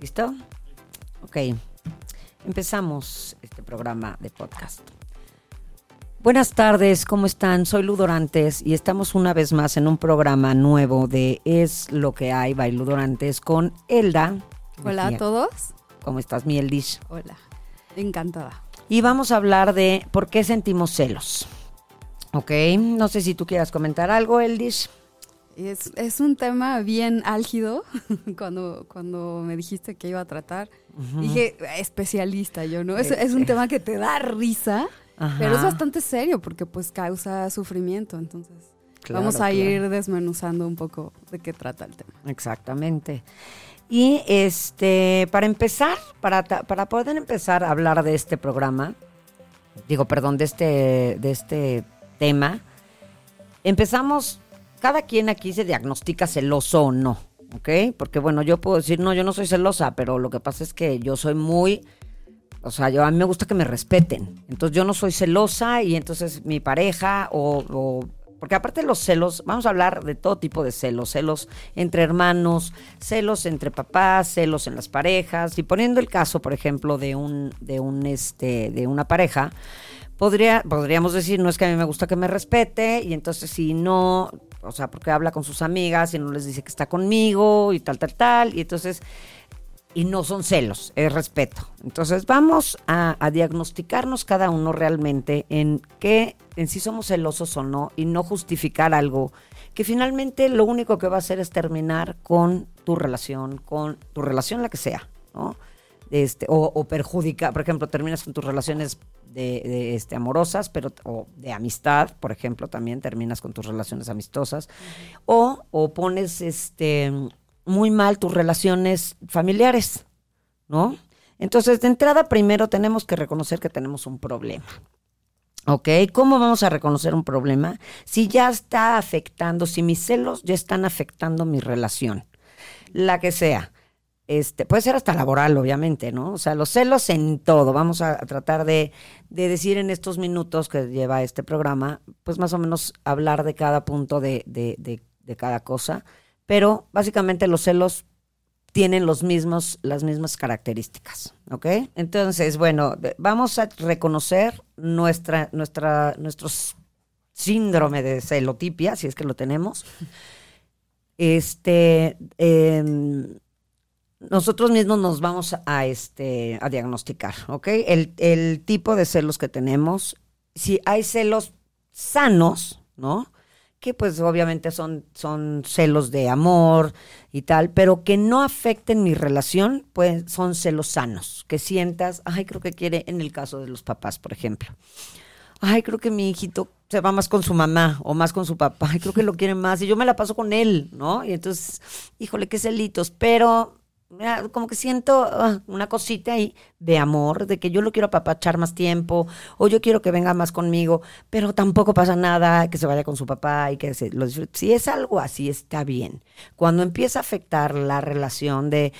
¿Listo? Ok. Empezamos este programa de podcast. Buenas tardes, ¿cómo están? Soy Ludorantes y estamos una vez más en un programa nuevo de Es lo que hay, by Ludorantes con Elda. Hola a todos. ¿Cómo estás, mi Eldish? Hola, encantada. Y vamos a hablar de por qué sentimos celos. Ok, no sé si tú quieras comentar algo, Eldish. Es, es un tema bien álgido. cuando, cuando me dijiste que iba a tratar, dije especialista yo, ¿no? Es, es un tema que te da risa, pero es bastante serio porque pues causa sufrimiento. Entonces, Claro, vamos a claro. ir desmenuzando un poco de qué trata el tema. Exactamente. Y este, para empezar, para, para poder empezar a hablar de este programa, digo, perdón, de este, de este tema, empezamos, cada quien aquí se diagnostica celoso o no, ¿ok? Porque bueno, yo puedo decir, no, yo no soy celosa, pero lo que pasa es que yo soy muy, o sea, yo, a mí me gusta que me respeten. Entonces yo no soy celosa y entonces mi pareja o, o- porque aparte de los celos, vamos a hablar de todo tipo de celos, celos entre hermanos, celos entre papás, celos en las parejas y poniendo el caso, por ejemplo, de un de un este de una pareja, podría podríamos decir, no es que a mí me gusta que me respete y entonces si no, o sea, porque habla con sus amigas y no les dice que está conmigo y tal tal tal y entonces y no son celos, es respeto. Entonces vamos a, diagnosticarnos cada uno realmente en qué, en si somos celosos o no y no justificar algo que finalmente lo único que va a hacer es terminar con tu relación, con tu relación la que sea, ¿no? Este, o, o perjudica, por ejemplo, terminas con tus relaciones de, de, este, amorosas, pero o de amistad, por ejemplo, también terminas con tus relaciones amistosas, o, o pones este muy mal tus relaciones familiares, ¿no? Entonces, de entrada, primero tenemos que reconocer que tenemos un problema. ¿Ok? ¿Cómo vamos a reconocer un problema? Si ya está afectando, si mis celos ya están afectando mi relación, la que sea. Este, puede ser hasta laboral, obviamente, ¿no? O sea, los celos en todo. Vamos a, tratar de, de decir en estos minutos que lleva este programa, pues más o menos hablar de cada punto de, cada cosa. Pero básicamente los celos tienen los mismos, las mismas características, ¿ok? Entonces, bueno, vamos a reconocer nuestra, nuestra, nuestro síndrome de celotipia, si es que lo tenemos. Este, em, nosotros mismos nos vamos a, este, a diagnosticar, ¿ok? El, el tipo de celos que tenemos, si hay celos sanos, ¿no? Que pues obviamente son, son celos de amor y tal, pero que no afecten mi relación, pues son celos sanos, que sientas, ay, creo que quiere, en el caso de los papás, por ejemplo, ay, creo que mi hijito se va más con su mamá o más con su papá, ay, creo que lo quiere más y yo me la paso con él, ¿no? Y entonces, híjole, qué celitos, pero como que siento ah, una cosita ahí de amor, de que yo lo quiero apapachar más tiempo o yo quiero que venga más conmigo, pero tampoco pasa nada, que se vaya con su papá y que se lo disfrute. Si es algo así, está bien. Cuando empieza a afectar la relación de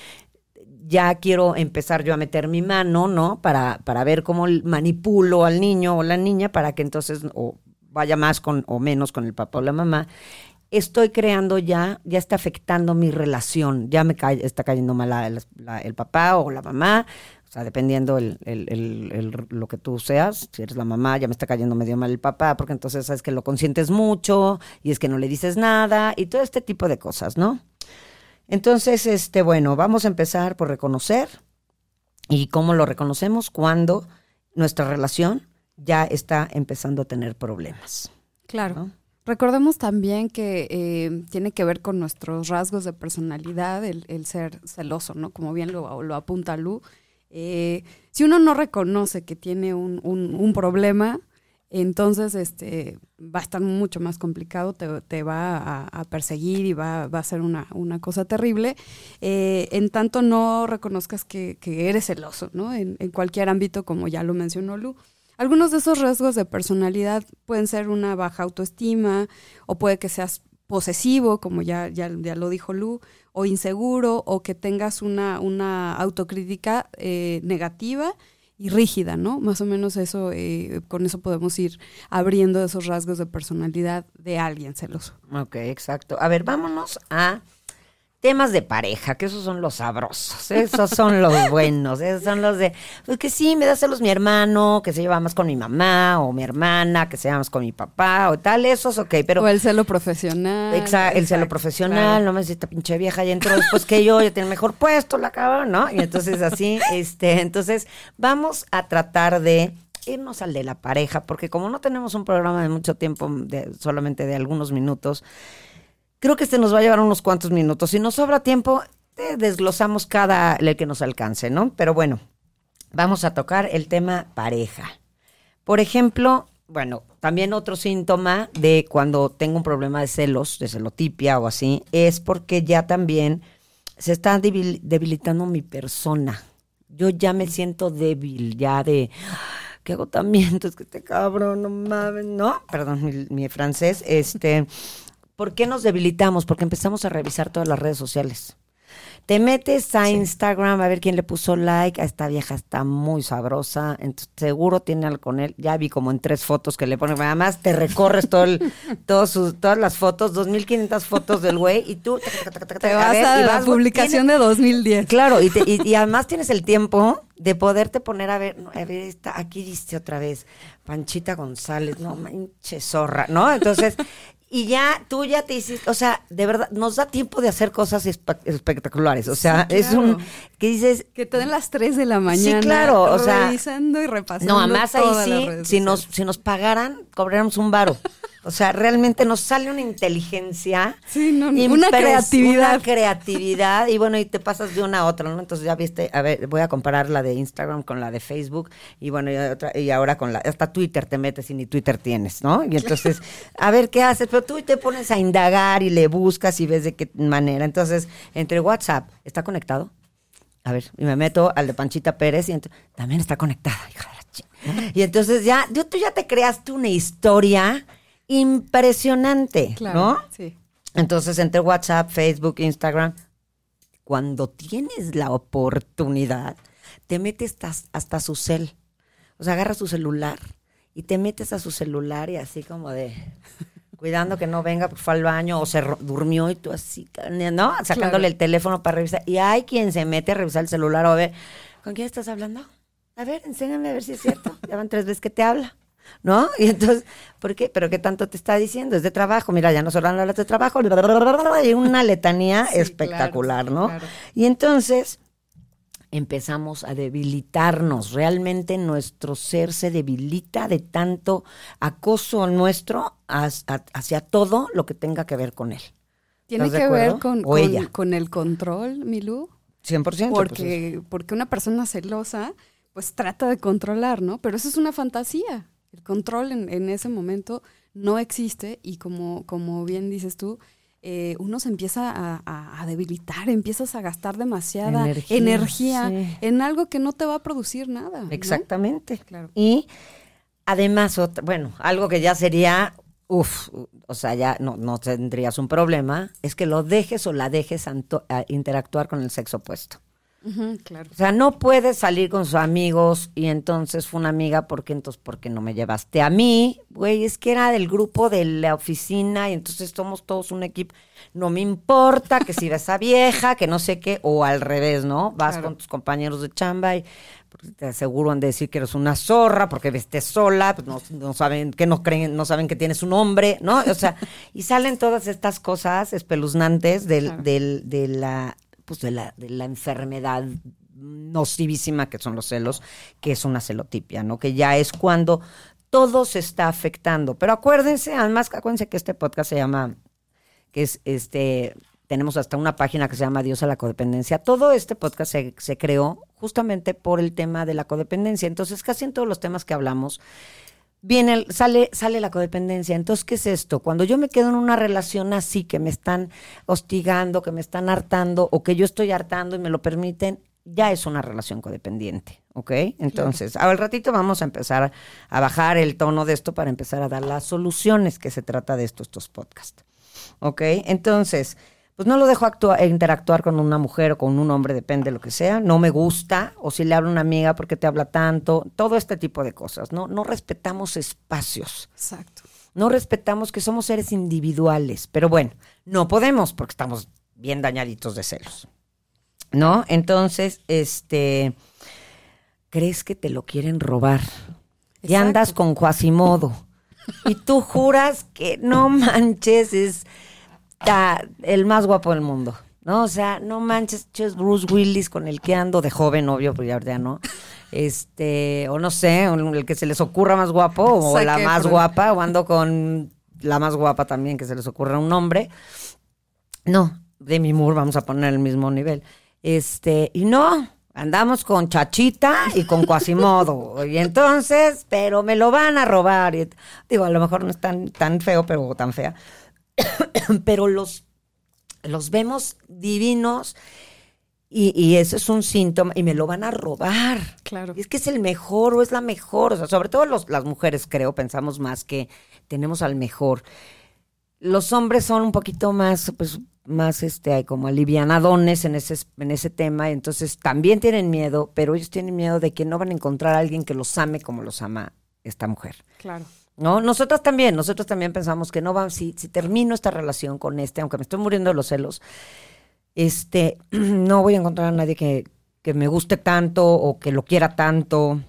ya quiero empezar yo a meter mi mano, ¿no? Para, para ver cómo manipulo al niño o la niña para que entonces o vaya más con o menos con el papá o la mamá. Estoy creando ya, ya está afectando mi relación, ya me cae, está cayendo mal la- la- el papá o la mamá, o sea, dependiendo el, el- el- el- lo que tú seas, si eres la mamá, ya me está cayendo medio mal el papá, porque entonces sabes que lo consientes mucho y es que no le dices nada y todo este tipo de cosas, ¿no? Entonces, este, bueno, vamos a empezar por reconocer. ¿Y cómo lo reconocemos? Cuando nuestra relación ya está empezando a tener problemas. Claro. ¿no? Recordemos también que eh, tiene que ver con nuestros rasgos de personalidad, el, el ser celoso, ¿no? Como bien lo, lo apunta Lu. Eh, si uno no reconoce que tiene un, un- problema, entonces este va a estar mucho más complicado, te, va a, perseguir y va, a ser una, cosa terrible. Eh, en tanto no reconozcas que, eres celoso, ¿no? En, cualquier ámbito, como ya lo mencionó Lu. Algunos de esos rasgos de personalidad pueden ser una baja autoestima, o puede que seas posesivo, como ya, ya, ya lo dijo Lu, o inseguro, o que tengas una, una autocrítica eh, negativa y rígida, ¿no? Más o menos eso, eh, con eso podemos ir abriendo esos rasgos de personalidad de alguien celoso. Ok, exacto. A ver, vámonos a temas de pareja, que esos son los sabrosos, esos son los buenos, esos son los de, pues que sí, me da celos mi hermano, que se lleva más con mi mamá, o mi hermana, que se lleva más con mi papá, o tal, esos, ok, pero... O el celo profesional. Exacto, el celo profesional, no me dice esta pinche vieja ya entró después que yo, ya tiene mejor puesto, la cabrón, ¿no? Y entonces así, este, entonces vamos a tratar de irnos al de la pareja, porque como no tenemos un programa de mucho tiempo, de, solamente de algunos minutos, Creo que este nos va a llevar unos cuantos minutos. Si nos sobra tiempo, desglosamos cada el que nos alcance, ¿no? Pero bueno, vamos a tocar el tema pareja. Por ejemplo, bueno, también otro síntoma de cuando tengo un problema de celos, de celotipia o así, es porque ya también se está debilitando mi persona. Yo ya me siento débil, ya de qué agotamiento, es que este cabrón, no mames, no, perdón mi francés, este ¿Por qué nos debilitamos? Porque empezamos a revisar todas las redes sociales. Te metes a Instagram a ver quién le puso like. A esta vieja está muy sabrosa. Entonces, seguro tiene algo con él. Ya vi como en tres fotos que le ponen. Además, te recorres todo el, sus, todas las fotos, 2.500 fotos del güey. Y tú te vas a, la publicación de 2010. Claro, y, y, además tienes el tiempo de poderte poner a ver. a ver, está, aquí dice otra vez Panchita González. No manches, zorra. ¿No? Entonces, y ya tú ya te hiciste, o sea, de verdad, nos da tiempo de hacer cosas espectaculares. O sea, es un que dices que te den las 3 de la mañana. Sí, claro, o sea, revisando y repasando. No, además ahí sí, si nos si nos pagaran, cobráramos un varo. O sea, realmente nos sale una inteligencia. Sí, no, una creatividad. Una creatividad. Y bueno, y te pasas de una a otra, ¿no? Entonces ya viste, a ver, voy a comparar la de Instagram con la de Facebook. Y bueno, y, y ahora con la, hasta Twitter te metes y ni Twitter tienes, ¿no? Y entonces, a ver qué haces. Pero tú te pones a indagar y le buscas y ves de qué manera. Entonces, entre WhatsApp, ¿está conectado? A ver, y me meto al de Panchita Pérez y también está conectada, hija de la Y entonces ya, tú ya te creaste una historia impresionante, ¿no? Sí. Entonces, entre WhatsApp, Facebook, Instagram, cuando tienes la oportunidad, te metes hasta, hasta su cel. O sea, agarras su celular y te metes a su celular y así como de cuidando que no venga, porque fue al baño o se durmió y tú así, ¿no? Sacándole el teléfono para revisar. Y hay quien se mete a revisar el celular o a ver, ¿con quién estás hablando? A ver, enséñame a ver si es cierto. Ya van tres veces que te habla. ¿No? Y entonces, ¿por qué? ¿Pero qué tanto te está diciendo? Es de trabajo, mira, ya no solo hablas de trabajo, y una letanía espectacular, ¿no? Y entonces empezamos a debilitarnos, realmente nuestro ser se debilita de tanto acoso nuestro hacia todo lo que tenga que ver con él. ¿Tiene que ver con, con, el control, Milú? 100%. Pues porque, porque una persona celosa pues trata de controlar, ¿no? Pero eso es una fantasía. El control en, ese momento no existe y como, como bien dices tú, eh, uno se empieza a, debilitar, empiezas a gastar demasiada energía, en algo que no te va a producir nada. Exactamente. Claro. Y además, bueno, algo que ya sería, uff, o sea, ya no, no tendrías un problema, es que lo dejes o la dejes a interactuar con el sexo opuesto claro. O sea, no puedes salir con sus amigos y entonces fue una amiga, porque entonces porque no me llevaste a mí? Güey, es que era del grupo de la oficina y entonces somos todos un equipo. No me importa que si ves a vieja, que no sé qué, o al revés, ¿no? Vas con tus compañeros de chamba y te aseguran de decir que eres una zorra porque vestes sola, pues no, saben que no creen, no saben que tienes un hombre, ¿no? O sea, y salen todas estas cosas espeluznantes del, del, de la pues de la, de la enfermedad nocivísima que son los celos, que es una celotipia, ¿no? Que ya es cuando todo se está afectando. Pero acuérdense, además, acuérdense que este podcast se llama, que es este, tenemos hasta una página que se llama Dios a la codependencia. Todo este podcast se, se creó justamente por el tema de la codependencia. Entonces, casi en todos los temas que hablamos, viene, el- sale, sale la codependencia. Entonces, ¿qué es esto? Cuando yo me quedo en una relación así, que me están hostigando, que me están hartando, o que yo estoy hartando y me lo permiten, ya es una relación codependiente, ¿ok? Entonces, al ratito vamos a empezar a bajar el tono de esto para empezar a dar las soluciones que se trata de esto, estos podcasts. ¿Ok? Entonces, pues no lo dejo actua- interactuar con una mujer o con un hombre, depende de lo que sea. No me gusta, o si le hablo a una amiga porque te habla tanto, todo este tipo de cosas. No, no respetamos espacios. Exacto. No respetamos que somos seres individuales. Pero bueno, no podemos porque estamos bien dañaditos de celos. ¿No? Entonces, este. ¿Crees que te lo quieren robar? Y andas con Quasimodo. Y tú juras que no manches, es ta- el más guapo del mundo. ¿No? O sea, no manches, es Bruce Willis con el que ando de joven, obvio, pero ya no. Este, o no sé, el que se les ocurra más guapo, o la más guapa, o ando con la más guapa también, que se les ocurra un nombre. No, Demi Moore, vamos a poner el mismo nivel. Este, y no, andamos con Chachita y con Quasimodo. y entonces, pero me lo van a robar. Y, digo, a lo mejor no es tan, tan feo, pero tan fea. pero los, los vemos divinos y, y eso es un síntoma y me lo van a robar. Claro. Y es que es el mejor o es la mejor. O sea, sobre todo los- las mujeres, creo, pensamos más que tenemos al mejor. Los hombres son un poquito más, pues, más este, como alivianadones en ese, en ese tema, entonces también tienen miedo, pero ellos tienen miedo de que no van a encontrar a alguien que los ame como los ama esta mujer. Claro. ¿No? Nosotras también, nosotros también pensamos que no va, si, si termino esta relación con este, aunque me estoy muriendo de los celos, este, no voy a encontrar a nadie que, que me guste tanto o que lo quiera tanto,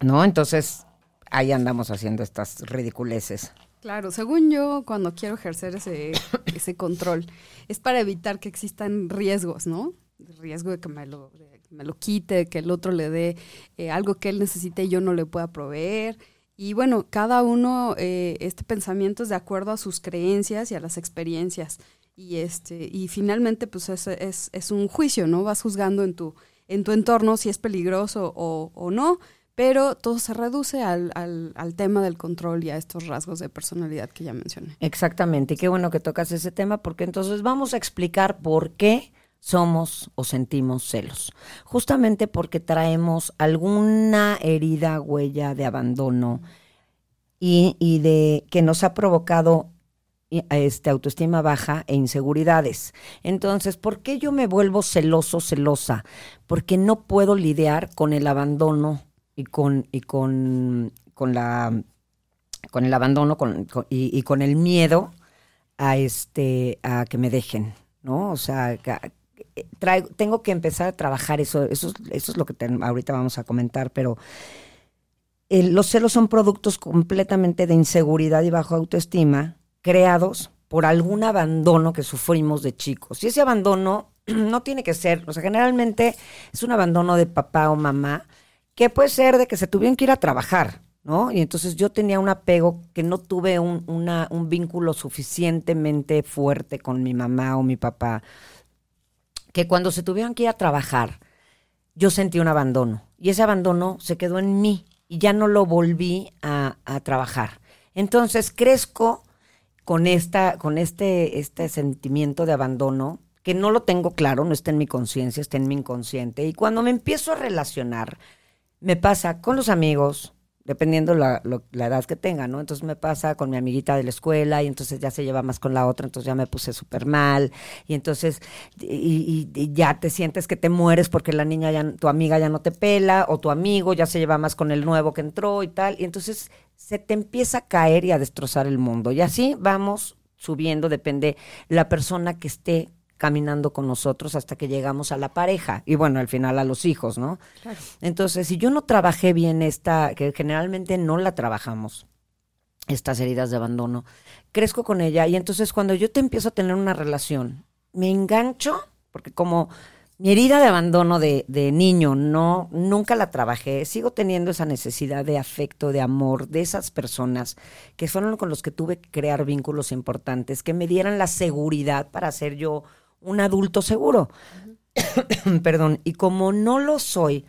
¿no? Entonces, ahí andamos haciendo estas ridiculeces. Claro, según yo, cuando quiero ejercer ese, ese control, es para evitar que existan riesgos, ¿no? Riesgo de que me lo, me lo quite, que el otro le dé eh, algo que él necesite y yo no le pueda proveer. Y bueno, cada uno, eh, este pensamiento es de acuerdo a sus creencias y a las experiencias. Y este, y finalmente, pues es, es, es un juicio, ¿no? Vas juzgando en tu, en tu entorno si es peligroso o, no, pero todo se reduce al, al, al tema del control y a estos rasgos de personalidad que ya mencioné. Exactamente, y qué bueno que tocas ese tema porque entonces vamos a explicar por qué somos o sentimos celos. Justamente porque traemos alguna herida, huella de abandono y, de que nos ha provocado este, autoestima baja e inseguridades. Entonces, ¿por qué yo me vuelvo celoso, celosa? Porque no puedo lidiar con el abandono y con, y con, con la con el abandono con- y, y con el miedo a este a que me dejen, ¿no? O sea, tengo que empezar a trabajar eso, eso, es- eso es lo que ahorita vamos a comentar, pero eh, los celos son productos completamente de inseguridad y bajo autoestima creados por algún abandono que sufrimos de chicos. Y ese abandono no tiene que ser, o sea, generalmente es un abandono de papá o mamá que puede ser de que se tuvieron que ir a trabajar, ¿no? Y entonces yo tenía un apego que no tuve un, una- un vínculo suficientemente fuerte con mi mamá o mi papá, que cuando se tuvieron que ir a trabajar, yo sentí un abandono. Y ese abandono se quedó en mí y ya no lo volví a, a trabajar. Entonces crezco con esta, con este, este sentimiento de abandono, que no lo tengo claro, no está en mi conciencia, está en mi inconsciente. Y cuando me empiezo a relacionar, me pasa con los amigos, dependiendo la, lo- la edad que tenga, ¿no? Entonces me pasa con mi amiguita de la escuela y entonces ya se lleva más con la otra, entonces ya me puse súper mal y entonces y, y- y ya te sientes que te mueres porque la niña ya, tu amiga ya no te pela o tu amigo ya se lleva más con el nuevo que entró y tal, y entonces se te empieza a caer y a destrozar el mundo. Y así vamos subiendo, depende la persona que esté caminando con nosotros hasta que llegamos a la pareja y bueno, al final a los hijos, ¿no? Entonces, si yo no trabajé bien esta, que generalmente no la trabajamos, estas heridas de abandono, crezco con ella y entonces cuando yo te empiezo a tener una relación, me engancho, porque como mi herida de abandono de, de niño no, nunca la trabajé, sigo teniendo esa necesidad de afecto, de amor, de esas personas que fueron con los que tuve que crear vínculos importantes, que me dieran la seguridad para ser yo un adulto seguro. Perdón, y como no lo soy,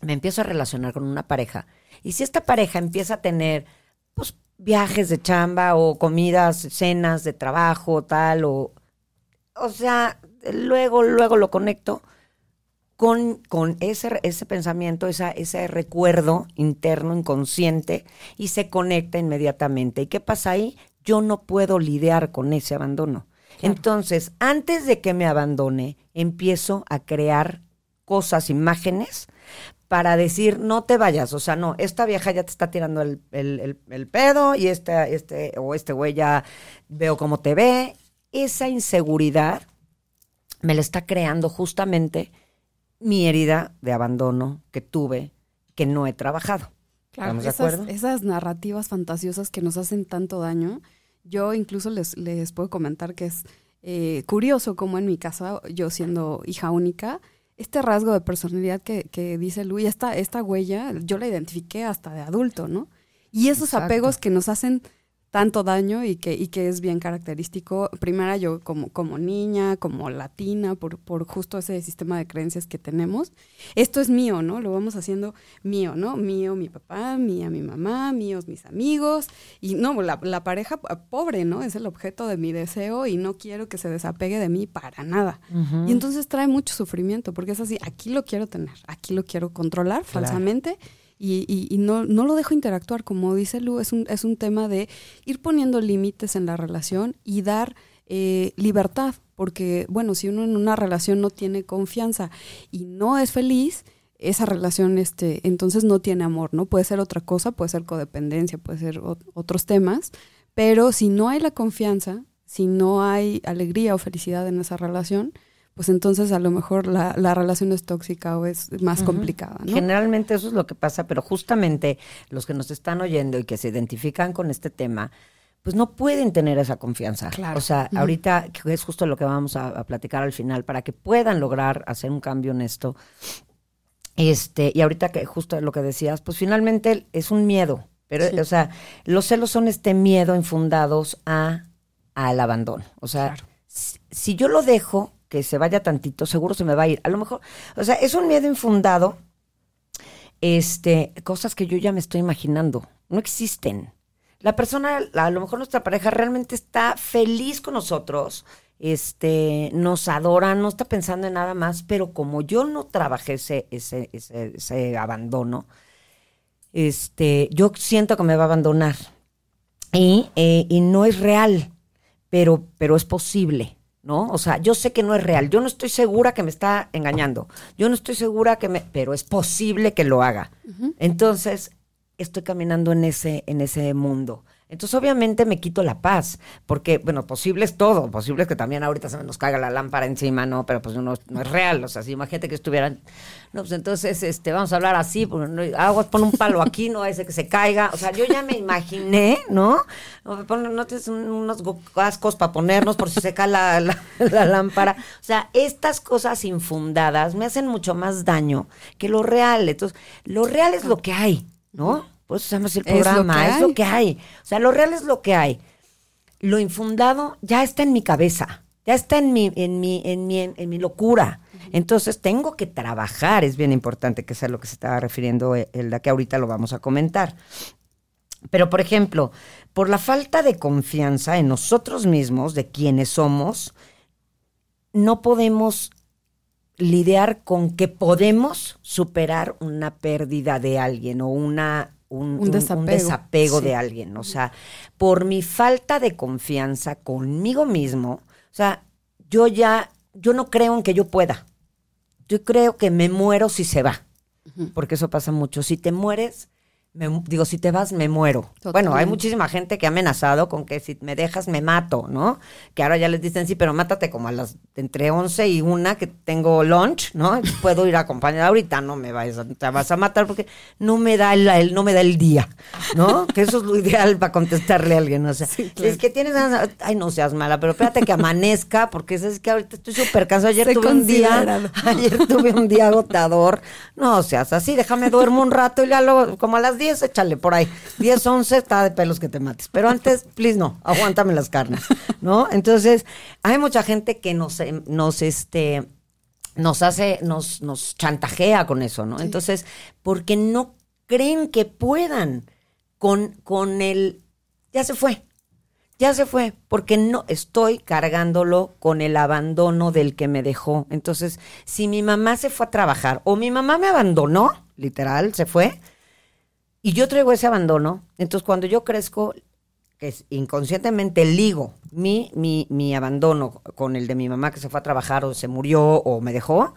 me empiezo a relacionar con una pareja Y si esta pareja empieza a tener, pues, viajes de chamba o comidas, cenas de trabajo, tal, o, o sea, luego, luego lo conecto con, con ese, ese pensamiento, esa, ese recuerdo interno, inconsciente, y se conecta inmediatamente. ¿Y qué pasa ahí? Yo no puedo lidiar con ese abandono. Entonces, antes de que me abandone, empiezo a crear cosas, imágenes, para decir, no te vayas, o sea, no, esta vieja ya te está tirando el, el, el, pedo y este, este, o este güey ya veo cómo te ve. Esa inseguridad me la está creando justamente mi herida de abandono que tuve, que no he trabajado. Claro, de esas, esas, narrativas fantasiosas que nos hacen tanto daño, yo incluso les, les puedo comentar que es eh, curioso como en mi casa, yo siendo hija única, este rasgo de personalidad que, que dice Luis, esta, esta huella, yo la identifiqué hasta de adulto, ¿no? Y esos apegos que nos hacen tanto daño y que, y que es bien característico, primero yo como, como niña, como latina, por, por justo ese sistema de creencias que tenemos. Esto es mío, ¿no? Lo vamos haciendo mío, ¿no? Mío mi papá, mía mi mamá, míos mis amigos. Y no, la, la pareja pobre, ¿no? Es el objeto de mi deseo y no quiero que se desapegue de mí para nada. Y entonces trae mucho sufrimiento, porque es así, aquí lo quiero tener, aquí lo quiero controlar falsamente y, y, no, no, lo dejo interactuar, como dice Lu, es un, es un tema de ir poniendo límites en la relación y dar eh, libertad, porque bueno, si uno en una relación no tiene confianza y no es feliz, esa relación este, entonces no tiene amor, ¿no? Puede ser otra cosa, puede ser codependencia, puede ser otros temas, pero si no hay la confianza, si no hay alegría o felicidad en esa relación, pues entonces a lo mejor la, relación es tóxica o es más complicada. ¿no? Generalmente eso es lo que pasa, pero justamente los que nos están oyendo y que se identifican con este tema, pues no pueden tener esa confianza. O sea, ahorita es justo lo que vamos a, platicar al final, para que puedan lograr hacer un cambio en esto. Este, y ahorita que justo lo que decías, pues finalmente es un miedo. Pero, o sea, los celos son este miedo infundados a al abandono. O sea, si yo lo dejo, que se vaya tantito, seguro se me va a ir. A lo mejor, o sea, es un miedo infundado, este, cosas que yo ya me estoy imaginando, no existen. La persona, a lo mejor nuestra pareja realmente está feliz con nosotros, este, nos adora, no está pensando en nada más, pero como yo no trabajé ese, ese, ese, abandono, este, yo siento que me va a abandonar. Y, eh, y no es real, pero, pero es posible. ¿No? O sea, yo sé que no es real, yo no estoy segura que me está engañando, yo no estoy segura que me, pero es posible que lo haga. Entonces, estoy caminando en ese, en ese mundo. Entonces, obviamente me quito la paz, porque, bueno, posible es todo, posible es que también ahorita se nos caiga la lámpara encima, ¿no? Pero pues no, no es real, o sea, si imagínate que estuvieran, no, pues entonces, este, vamos a hablar así, pues, aguas, pon un palo aquí, no ese que se caiga, o sea, yo ya me imaginé, ¿no? Pon, no tienes unos cascos para ponernos por si se cae la, la lámpara, o sea, estas cosas infundadas me hacen mucho más daño que lo real, entonces, lo real es lo que hay, ¿no? Pues eso se llama el programa, es lo, que hay. O sea, lo real es lo que hay. Lo infundado ya está en mi cabeza, ya está en mi, en mi, en mi, en, mi locura. Entonces tengo que trabajar, es bien importante que sea lo que se estaba refiriendo el de que ahorita lo vamos a comentar. Pero, por ejemplo, por la falta de confianza en nosotros mismos, de quienes somos, no podemos lidiar con que podemos superar una pérdida de alguien o una un, desapego, de alguien. O sea, por mi falta de confianza conmigo mismo, o sea, yo ya, yo no creo en que yo pueda. Yo creo que me muero si se va. Porque eso pasa mucho. Si te mueres, digo, si te vas, me muero. Bueno, hay muchísima gente que ha amenazado con que si me dejas, me mato, ¿no? Que ahora ya les dicen, sí, pero mátate como a las entre 11 y una que tengo lunch, ¿no? Puedo ir a acompañar ahorita, no me vayas, te vas a matar porque no me da el, no me da el día, ¿no? Que eso es lo ideal para contestarle a alguien, o sea, es que tienes, ay, no seas mala, pero espérate que amanezca, porque es que ahorita estoy súper cansado, ayer tuve un día, ayer tuve un día agotador, no seas así, déjame duermo un rato y ya luego, como a las 10 échale por ahí. 10, 11, está de pelos que te mates. Pero antes, please no, aguántame las carnes, ¿no? Entonces, hay mucha gente que nos, eh, nos, este, nos hace, nos, nos chantajea con eso, ¿no? Entonces, porque no creen que puedan con, con el, ya se fue, ya se fue, porque no estoy cargándolo con el abandono del que me dejó. Entonces, si mi mamá se fue a trabajar o mi mamá me abandonó, literal, se fue, y yo traigo ese abandono, entonces cuando yo crezco, que inconscientemente ligo mi, mi, mi abandono con el de mi mamá que se fue a trabajar o se murió o me dejó,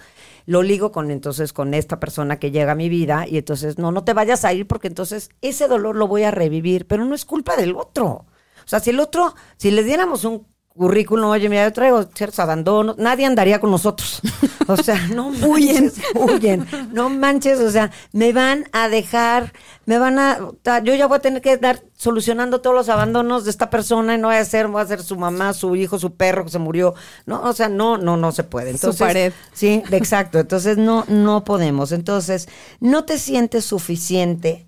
lo ligo con entonces con esta persona que llega a mi vida y entonces no, no te vayas a ir porque entonces ese dolor lo voy a revivir, pero no es culpa del otro. O sea, si el otro, si le diéramos un currículum, oye, mira, yo traigo ciertos abandonos, nadie andaría con nosotros. O sea, no manches, huyen, no manches, o sea, me van a dejar, me van a, yo ya voy a tener que dar solucionando todos los abandonos de esta persona y no voy a ser, voy a ser su mamá, su hijo, su perro que se murió, no, o sea, no, no, no se puede. Entonces, su pared. Sí, exacto, entonces no, no podemos. Entonces, no te sientes suficiente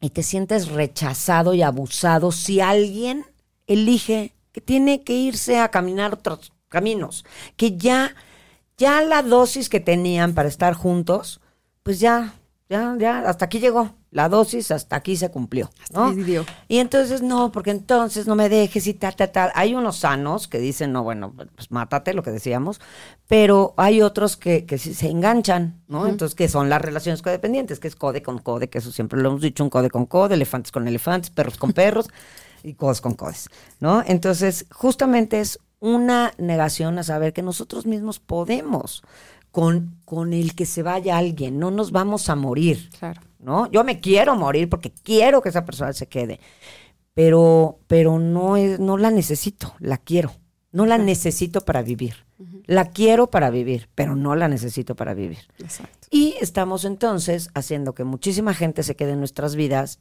y te sientes rechazado y abusado si alguien elige que tiene que irse a caminar otros caminos, que ya, ya la dosis que tenían para estar juntos, pues ya, ya, ya, hasta aquí llegó. La dosis hasta aquí se cumplió. ¿no? Y entonces, no, porque entonces no me dejes y tal, tal, tal. Hay unos sanos que dicen, no, bueno, pues mátate, lo que decíamos, pero hay otros que, que sí se enganchan, ¿no? Entonces, que son las relaciones codependientes, que es code con code, que eso siempre lo hemos dicho, un code con code, elefantes con elefantes, perros con perros y codos con codes, ¿no? Entonces, justamente es una negación a saber que nosotros mismos podemos con, con el que se vaya alguien, no nos vamos a morir, Claro. ¿no? Yo me quiero morir porque quiero que esa persona se quede, pero, pero no, es, no la necesito, la quiero, no la necesito para vivir. La quiero para vivir, pero no la necesito para vivir. Exacto. Y estamos entonces haciendo que muchísima gente se quede en nuestras vidas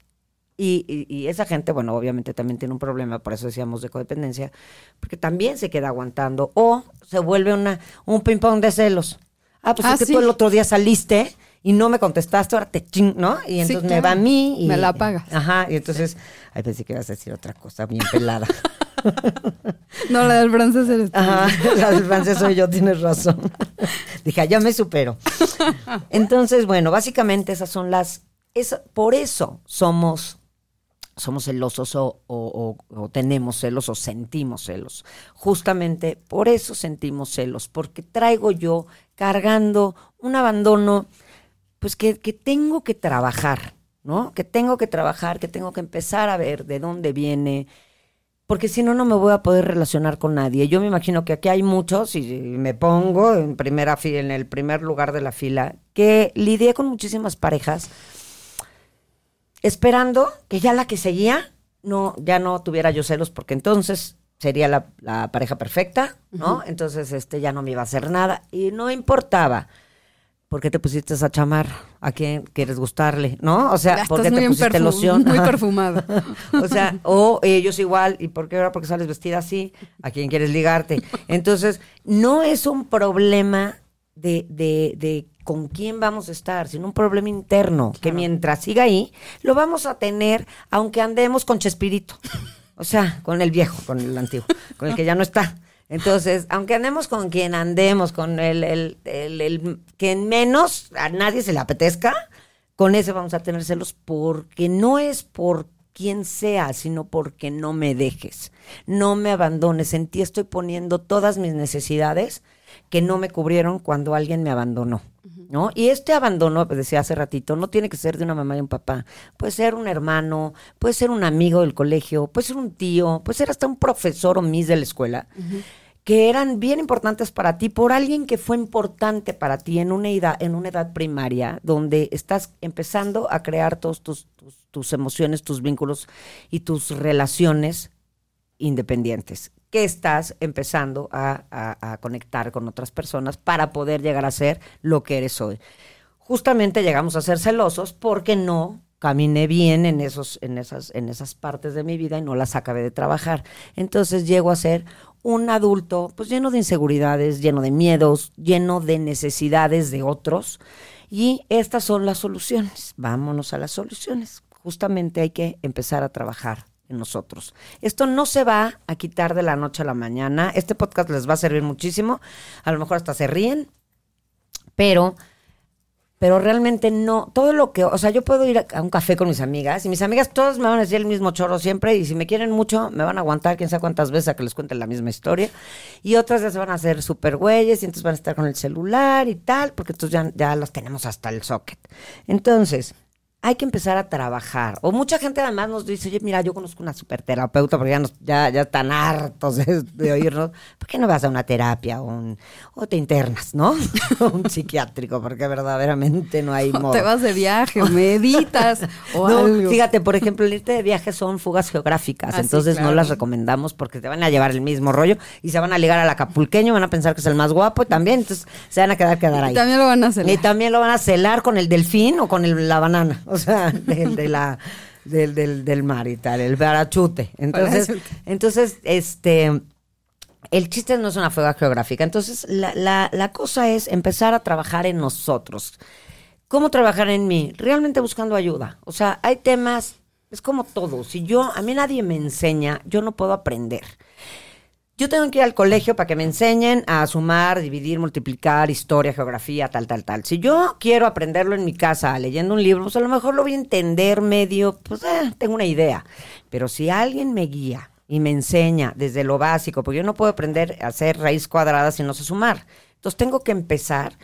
y, y- y esa gente, bueno, obviamente también tiene un problema, por eso decíamos de codependencia, porque también se queda aguantando o se vuelve una, un ping-pong de celos. Ah, pues Ah, es que sí. tú el otro día saliste y no me contestaste, ahora te ching, ¿no? Y entonces me claro. va a mí y Me la pagas. Ajá, y entonces, ay, pensé que ibas a decir otra cosa bien pelada. No, la del francés eres tú. Ajá, la del francés soy yo, tienes razón. Dije, "Ah, ya me supero. Entonces, bueno, básicamente esas son las. esa- por eso somos, somos celosos o, tenemos celos o sentimos celos. Justamente por eso sentimos celos, porque traigo yo cargando un abandono, pues que, que tengo que trabajar, ¿no? Que tengo que trabajar, que tengo que empezar a ver de dónde viene, porque si no, no me voy a poder relacionar con nadie. Yo me imagino que aquí hay muchos, y me pongo en primera en el primer lugar de la fila, que lidié con muchísimas parejas esperando que ya la que seguía no, ya no tuviera yo celos, porque entonces sería la, la pareja perfecta, ¿no? Entonces este ya no me iba a hacer nada. Y no importaba. ¿Por qué te pusiste esa chamar? ¿A quién quieres gustarle? ¿No? O sea, Ya ¿por qué te pusiste loción? muy Ajá. perfumado. O sea, o ellos igual, ¿y por qué ahora porque sales vestida así? ¿A quién quieres ligarte? Entonces, no es un problema de, de, de con quién vamos a estar, sino un problema interno, que mientras siga ahí, lo vamos a tener aunque andemos con Chespirito. O sea, con el viejo, con el antiguo, con el que ya no está. Entonces, aunque andemos con quien andemos, con el, el, el, el que menos a nadie se le apetezca, con ese vamos a tener celos porque no es por quien sea, sino porque no me dejes, no me abandones. En ti estoy poniendo todas mis necesidades que no me cubrieron cuando alguien me abandonó. ¿No? Y este abandono, pues decía hace ratito, no tiene que ser de una mamá y un papá. Puede ser un hermano, puede ser un amigo del colegio, puede ser un tío, puede ser hasta un profesor o mis de la escuela, que eran bien importantes para ti por alguien que fue importante para ti en una edad, en una edad primaria, donde estás empezando a crear todos tus, tus, tus emociones, tus vínculos y tus relaciones independientes, que estás empezando a, a- conectar con otras personas para poder llegar a ser lo que eres hoy. Justamente llegamos a ser celosos porque no caminé bien en esos, en esas, en esas partes de mi vida y no las acabé de trabajar. Entonces llego a ser un adulto pues lleno de inseguridades, lleno de miedos, lleno de necesidades de otros. Y estas son las soluciones. Vámonos a las soluciones. Justamente hay que empezar a trabajar nosotros. Esto no se va a quitar de la noche a la mañana. Este podcast les va a servir muchísimo. A lo mejor hasta se ríen, pero pero realmente no, todo lo que, o sea, yo puedo ir a, un café con mis amigas y mis amigas todas me van a decir el mismo chorro siempre y si me quieren mucho me van a aguantar quién sabe cuántas veces a que les cuente la misma historia y otras ya se van a hacer súper güeyes y entonces van a estar con el celular y tal, porque entonces ya, ya las tenemos hasta el socket. Entonces, hay que empezar a trabajar. O mucha gente además nos dice, oye, mira, yo conozco una superterapeuta porque ya, nos, ya, ya están hartos de, de oírnos. ¿Por qué no vas a una terapia o, un- o te internas, no? un psiquiátrico, porque verdaderamente no hay O modo. te vas de viaje, o meditas, o No, algo. fíjate, por ejemplo, el irte de viaje son fugas geográficas, Ah, entonces no las recomendamos porque te van a llevar el mismo rollo y se van a ligar al acapulqueño, van a pensar que es el más guapo y también, entonces se van a quedar quedar ahí. Y también lo van a hacer. Y también lo van a celar con el delfín o con el- la banana, o sea, del, de la, del, del, del mar y tal, el parachute. Entonces, entonces, este, el chiste no es una fuga geográfica. Entonces, la, la, la cosa es empezar a trabajar en nosotros. ¿Cómo trabajar en mí? Realmente buscando ayuda. O sea, hay temas, es como todo. Si yo, a mí nadie me enseña, yo no puedo aprender. Yo tengo que ir al colegio para que me enseñen a sumar, dividir, multiplicar, historia, geografía, tal, tal, tal. Si yo quiero aprenderlo en mi casa leyendo un libro, pues a lo mejor lo voy a entender medio, pues eh, tengo una idea. Pero si alguien me guía y me enseña desde lo básico, porque yo no puedo aprender a hacer raíz cuadrada si no sé sumar. Entonces tengo que empezar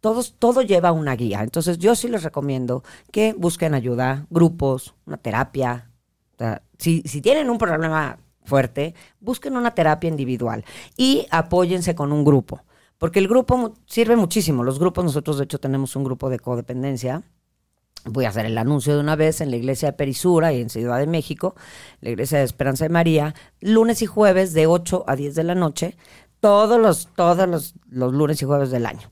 todos, todo lleva una guía. Entonces yo sí les recomiendo que busquen ayuda, grupos, una terapia. Si, si tienen un problema fuerte, busquen una terapia individual y apóyense con un grupo. Porque el grupo sirve muchísimo. Los grupos, nosotros de hecho tenemos un grupo de codependencia. Voy a hacer el anuncio de una vez en la iglesia de Perisura y en Ciudad de México, la iglesia de Esperanza de María, lunes y jueves de 8 a 10 de la noche, todos los, todos los, los lunes y jueves del año.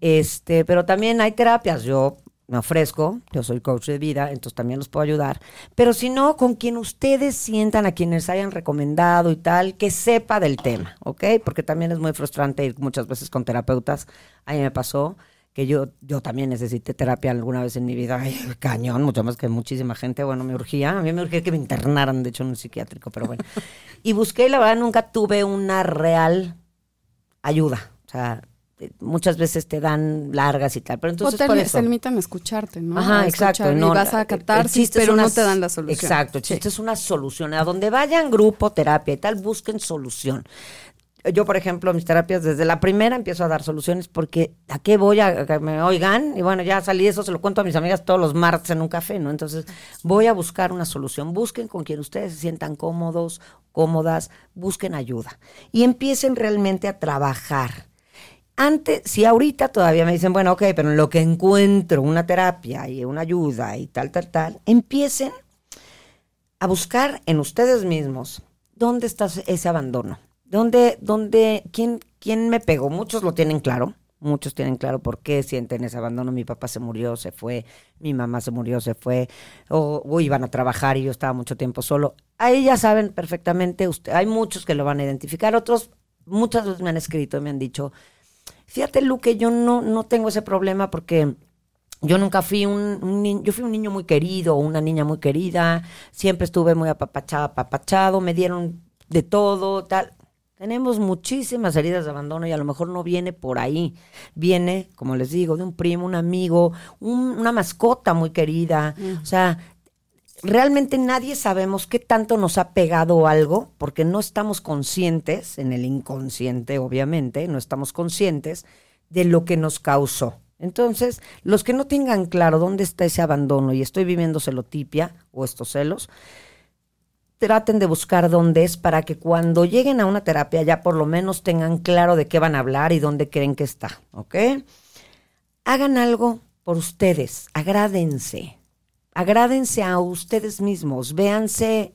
Este, pero también hay terapias. Yo me ofrezco, yo soy coach de vida, entonces también los puedo ayudar. Pero si no, con quien ustedes sientan, a quienes hayan recomendado y tal, que sepa del tema, ¿ok? Porque también es muy frustrante ir muchas veces con terapeutas. A mí me pasó que yo, yo también necesité terapia alguna vez en mi vida. Ay, cañón, mucho más que muchísima gente. Bueno, me urgía. A mí me urgía que me internaran, de hecho, en un psiquiátrico, pero bueno. Y busqué y la verdad nunca tuve una real ayuda. O sea, muchas veces te dan largas y tal. Pero entonces o te, por eso. a escucharte, ¿no? Ajá, exacto. y no, vas a catarsis, pero no te dan la solución. Exacto, el Sí. chiste es una solución. A donde vayan grupo, terapia y tal, busquen solución. Yo, por ejemplo, mis terapias, desde la primera empiezo a dar soluciones porque ¿a qué voy a, a que me oigan? Y bueno, ya salí eso, se lo cuento a mis amigas todos los martes en un café, ¿no? Entonces, voy a buscar una solución. Busquen con quien ustedes se sientan cómodos, cómodas, busquen ayuda. Y empiecen realmente a trabajar antes, si ahorita todavía me dicen, bueno, ok, pero en lo que encuentro una terapia y una ayuda y tal, tal, tal, empiecen a buscar en ustedes mismos dónde está ese abandono. ¿Dónde, dónde, quién, quién me pegó? Muchos lo tienen claro. Muchos tienen claro por qué sienten ese abandono. Mi papá se murió, se fue. Mi mamá se murió, se fue. O, iban a trabajar y yo estaba mucho tiempo solo. Ahí ya saben perfectamente. Usted, hay muchos que lo van a identificar. Otros, muchas veces me han escrito y me han dicho, fíjate, Lu, que yo no, no tengo ese problema porque yo nunca fui un, un niño, yo fui un niño muy querido, una niña muy querida, siempre estuve muy apapachada, apapachado, me dieron de todo, tal. Tenemos muchísimas heridas de abandono y a lo mejor no viene por ahí. Viene, como les digo, de un primo, un amigo, un- una mascota muy querida. O sea, realmente nadie sabemos qué tanto nos ha pegado algo, porque no estamos conscientes, en el inconsciente obviamente, no estamos conscientes de lo que nos causó. Entonces, los que no tengan claro dónde está ese abandono y estoy viviendo celotipia o estos celos, traten de buscar dónde es para que cuando lleguen a una terapia ya por lo menos tengan claro de qué van a hablar y dónde creen que está, ¿ok? Hagan algo por ustedes, agrádense, agrádense a ustedes mismos, véanse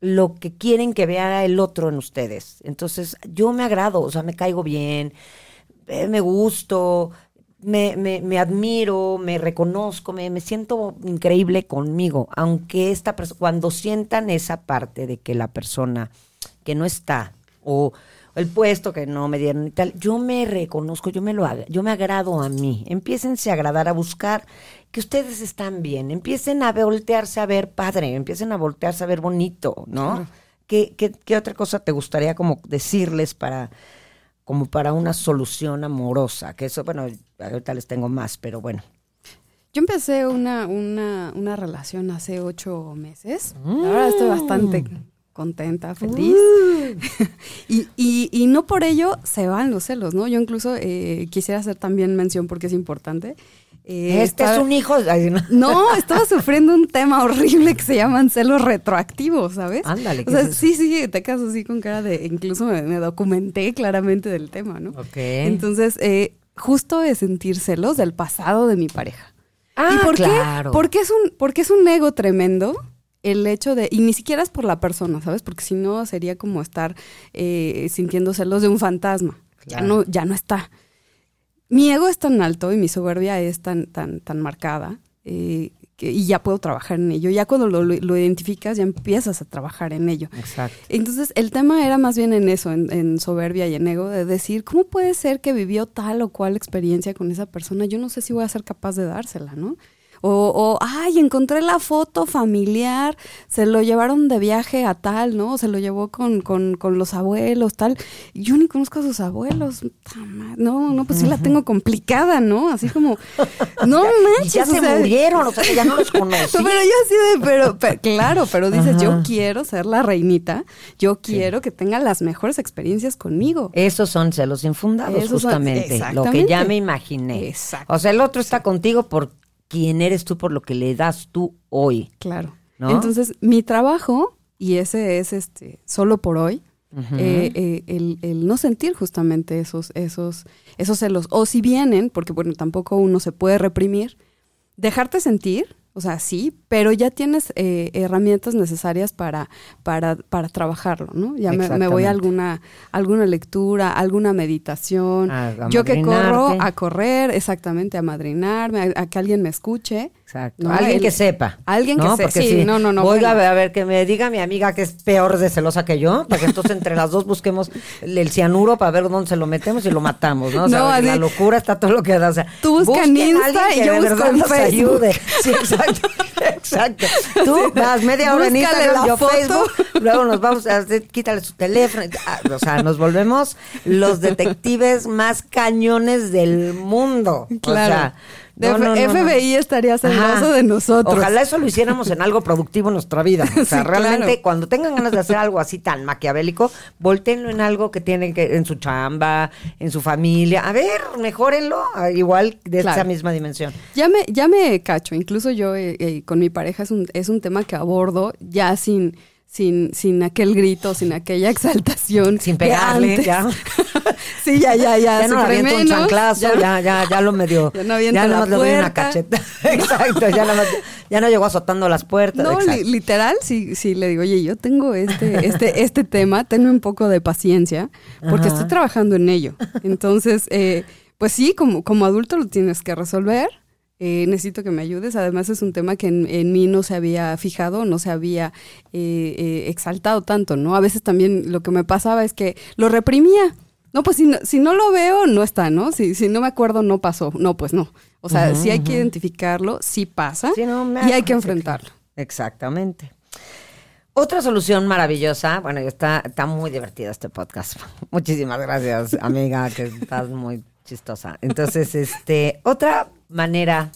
lo que quieren que vea el otro en ustedes. Entonces, yo me agrado, o sea, me caigo bien, eh, me gusto, me, me, me admiro, me reconozco, me, me siento increíble conmigo, aunque esta persona, cuando sientan esa parte de que la persona que no está o el puesto que no me dieron y tal, yo me reconozco, yo me lo haga, yo me agrado a mí. Empiécense a agradar, a buscar que ustedes están bien, empiecen a voltearse a ver padre, empiecen a voltearse a ver bonito, ¿no? ¿Qué, qué, qué otra cosa te gustaría como decirles para como para una solución amorosa? Que eso, bueno, ahorita les tengo más, pero bueno, Yo empecé una, una, una relación hace ocho meses. Ahora estoy bastante contenta, feliz. y, y, y, no por ello se van los celos, ¿no? Yo incluso eh, quisiera hacer también mención porque es importante. Eh, este es un hijo. ¿no? no, estaba sufriendo un tema horrible que se llaman celos retroactivos, ¿sabes? Ándale. O sea, sí, sí, te quedas así con cara de. Incluso me, me documenté claramente del tema, ¿no? Ok. Entonces, eh, justo de sentir celos del pasado de mi pareja. Ah, ¿Y por claro. qué? Porque es un, porque es un ego tremendo el hecho de, y ni siquiera es por la persona, ¿sabes? Porque si no sería como estar eh, sintiendo celos de un fantasma. Ya no, ya no está. Mi ego es tan alto y mi soberbia es tan, tan, tan marcada. eh, que- y ya puedo trabajar en ello. Ya cuando lo, lo- lo identificas, ya empiezas a trabajar en ello. Exacto. Entonces, el tema era más bien en eso, en, en soberbia y en ego, de decir, ¿cómo puede ser que vivió tal o cual experiencia con esa persona? Yo no sé si voy a ser capaz de dársela, ¿no? O, o, ay, encontré la foto familiar, se lo llevaron de viaje a tal, ¿no? Se lo llevó con, con, con los abuelos, tal. Yo ni conozco a sus abuelos. No, no, pues sí la tengo complicada, ¿no? Así como, no manches. ya o se sea, murieron, o sea, que ya no los conocí. pero yo así de, pero, pero- claro, pero dices, Ajá. yo quiero ser la reinita, yo quiero que tenga las mejores experiencias conmigo. Esos son celos infundados, Esos son- justamente. Lo que ya me imaginé. Exacto. O sea, el otro está contigo por quién eres tú, por lo que le das tú hoy. Claro. ¿No? Entonces, mi trabajo, y ese es este, solo por hoy, eh, eh, el, el no sentir justamente esos, esos, esos celos. O si vienen, porque bueno, tampoco uno se puede reprimir, dejarte sentir, o sea, sí, pero ya tienes eh, herramientas necesarias para, para, para trabajarlo, ¿no? Ya me, me voy a alguna, alguna lectura, alguna meditación. A- a Yo que corro a correr, exactamente, a madrinarme, a, a que alguien me escuche. Exacto. ¿no? Alguien El- que sepa. Alguien que ¿no? se- Porque sí, si no, no, no, Voy bueno. a ver, a ver, que me diga mi amiga que es peor de celosa que yo, para que entonces entre las dos busquemos el, cianuro para ver dónde se lo metemos y lo matamos, ¿no? O sea, así- la locura está todo lo que da. O sea, Tú busca en Insta y yo de busco en nos Facebook. ayude. Sí, exacto. Exacto. Tú das media hora en Instagram, yo foto. Facebook, luego nos vamos a hacer, quítale su teléfono. Ah, O sea, nos volvemos los detectives más cañones del mundo. Claro. O sea, De no, no, no. FBI estaría celoso de nosotros. Ojalá eso lo hiciéramos en algo productivo en nuestra vida. O sea, Sí, realmente claro. cuando tengan ganas de hacer algo así tan maquiavélico, volteenlo en algo que tienen que, en su chamba, en su familia. A ver, mejórenlo, ah, igual de Claro. esa misma dimensión. Ya me, ya me cacho, incluso yo eh, eh, con mi pareja es un, es un tema que abordo ya sin, sin, sin aquel grito, sin aquella exaltación. Sin pegarle, ya. sí, ya, ya, ya. Ya no aviento un chanclazo, ya- ya, ya, ya lo medio. Ya no avienta ya la nomás le doy una cacheta. Exacto, ya, nomás- ya no llegó azotando las puertas. No, li- literal, sí, sí le digo, oye, yo tengo este, este, este tema, tenme un poco de paciencia, porque Ajá. estoy trabajando en ello. Entonces, eh, pues sí, como, como adulto lo tienes que resolver. Eh, necesito que me ayudes. Además, es un tema que en, en mí no se había fijado, no se había eh, eh, exaltado tanto, ¿no? A veces también lo que me pasaba es que lo reprimía. No, pues si no, si no lo veo, no está, ¿no? Si, si no me acuerdo, no pasó. No, pues no. O sea, sí hay que identificarlo, sí pasa, Sí, no, me- y hay que enfrentarlo. Exactamente. Otra solución maravillosa, bueno, está, está muy divertido este podcast. Muchísimas gracias, amiga, que estás muy chistosa. Entonces, este, otra manera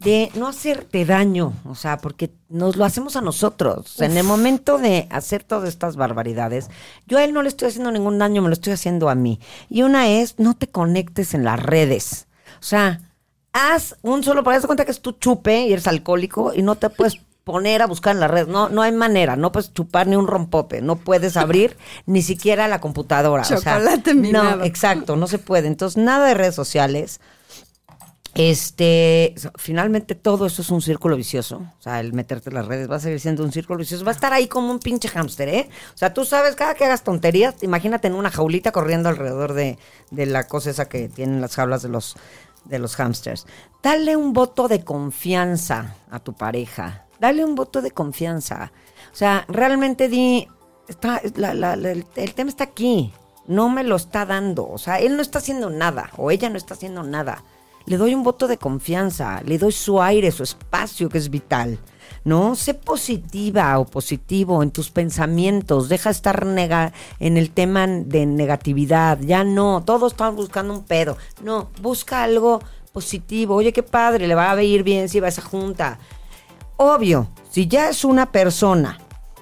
de no hacerte daño, o sea, porque nos lo hacemos a nosotros. En el momento de hacer todas estas barbaridades, yo a él no le estoy haciendo ningún daño, me lo estoy haciendo a mí. Y una es, no te conectes en las redes. O sea, haz un solo, para darte cuenta que es tu chupe y eres alcohólico y no te puedes poner a buscar en la red. No, no hay manera, no puedes chupar ni un rompope, no puedes abrir ni siquiera la computadora. o sea, Chocolate no, exacto, no se puede. Entonces, nada de redes sociales. Este, finalmente todo eso es un círculo vicioso. O sea, el meterte en las redes va a seguir siendo un círculo vicioso. Va a estar ahí como un pinche hámster, ¿eh? O sea, tú sabes, cada que hagas tonterías, imagínate en una jaulita corriendo alrededor de, de la cosa esa que tienen las jaulas de los, de los hámsters. Dale un voto de confianza a tu pareja. Dale un voto de confianza. O sea, realmente di, está, la- el, tema está aquí. No me lo está dando. O sea, él no está haciendo nada. O ella no está haciendo nada. Le doy un voto de confianza. Le doy su aire, su espacio, que es vital. ¿no? Sé positiva o positivo en tus pensamientos, deja de estar nega en el tema de negatividad, ya no, todos estamos buscando un pedo, no, busca algo positivo. Oye, qué padre, le va a ir bien si va a esa junta. Obvio, si ya es una persona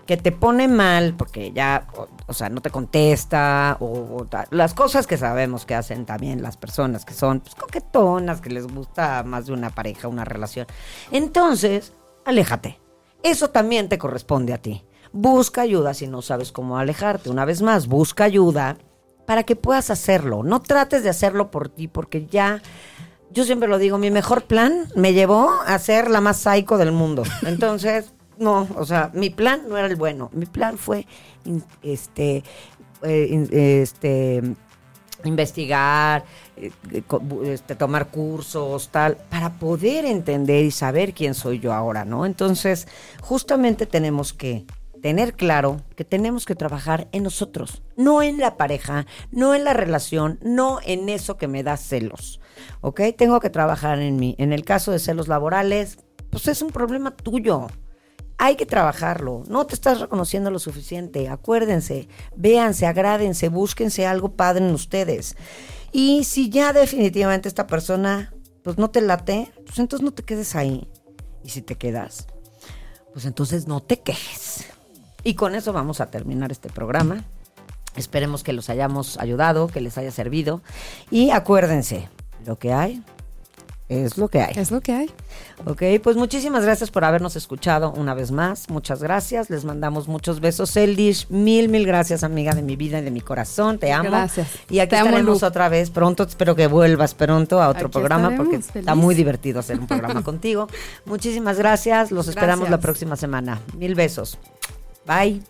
que te pone mal porque ya, o, sea, no te contesta o, las cosas que sabemos que hacen también las personas que son pues, coquetonas, que les gusta más de una pareja, una relación. Entonces, aléjate. Eso también te corresponde a ti. Busca ayuda si no sabes cómo alejarte. Una vez más, busca ayuda para que puedas hacerlo. No trates de hacerlo por ti porque ya yo siempre lo digo, mi mejor plan me llevó a ser la más psycho del mundo. Entonces, no, o sea, mi plan no era el bueno. Mi plan fue este, eh, este investigar, eh, este, tomar cursos, tal, para poder entender y saber quién soy yo ahora, ¿no? Entonces, justamente tenemos que tener claro que tenemos que trabajar en nosotros, no en la pareja, no en la relación, no en eso que me da celos, ¿ok? Tengo que trabajar en mí. En el caso de celos laborales, pues es un problema tuyo. Hay que trabajarlo. No te estás reconociendo lo suficiente. Acuérdense, véanse, agrádense, búsquense algo padre en ustedes. Y si ya definitivamente esta persona pues no te late, pues entonces no te quedes ahí. Y si te quedas, pues entonces no te quejes. Y con eso vamos a terminar este programa. Esperemos que los hayamos ayudado, que les haya servido. Y acuérdense, lo que hay es lo que hay. Es lo que hay. Ok, pues muchísimas gracias por habernos escuchado una vez más. Muchas gracias. Les mandamos muchos besos. Eldish, mil, mil gracias, amiga de mi vida y de mi corazón. Te amo. Gracias. Y aquí Te estaremos otra vez. Pronto espero que vuelvas pronto a otro Aquí programa porque está muy divertido hacer un programa contigo. Muchísimas gracias. Los esperamos la próxima semana. Mil besos. Bye.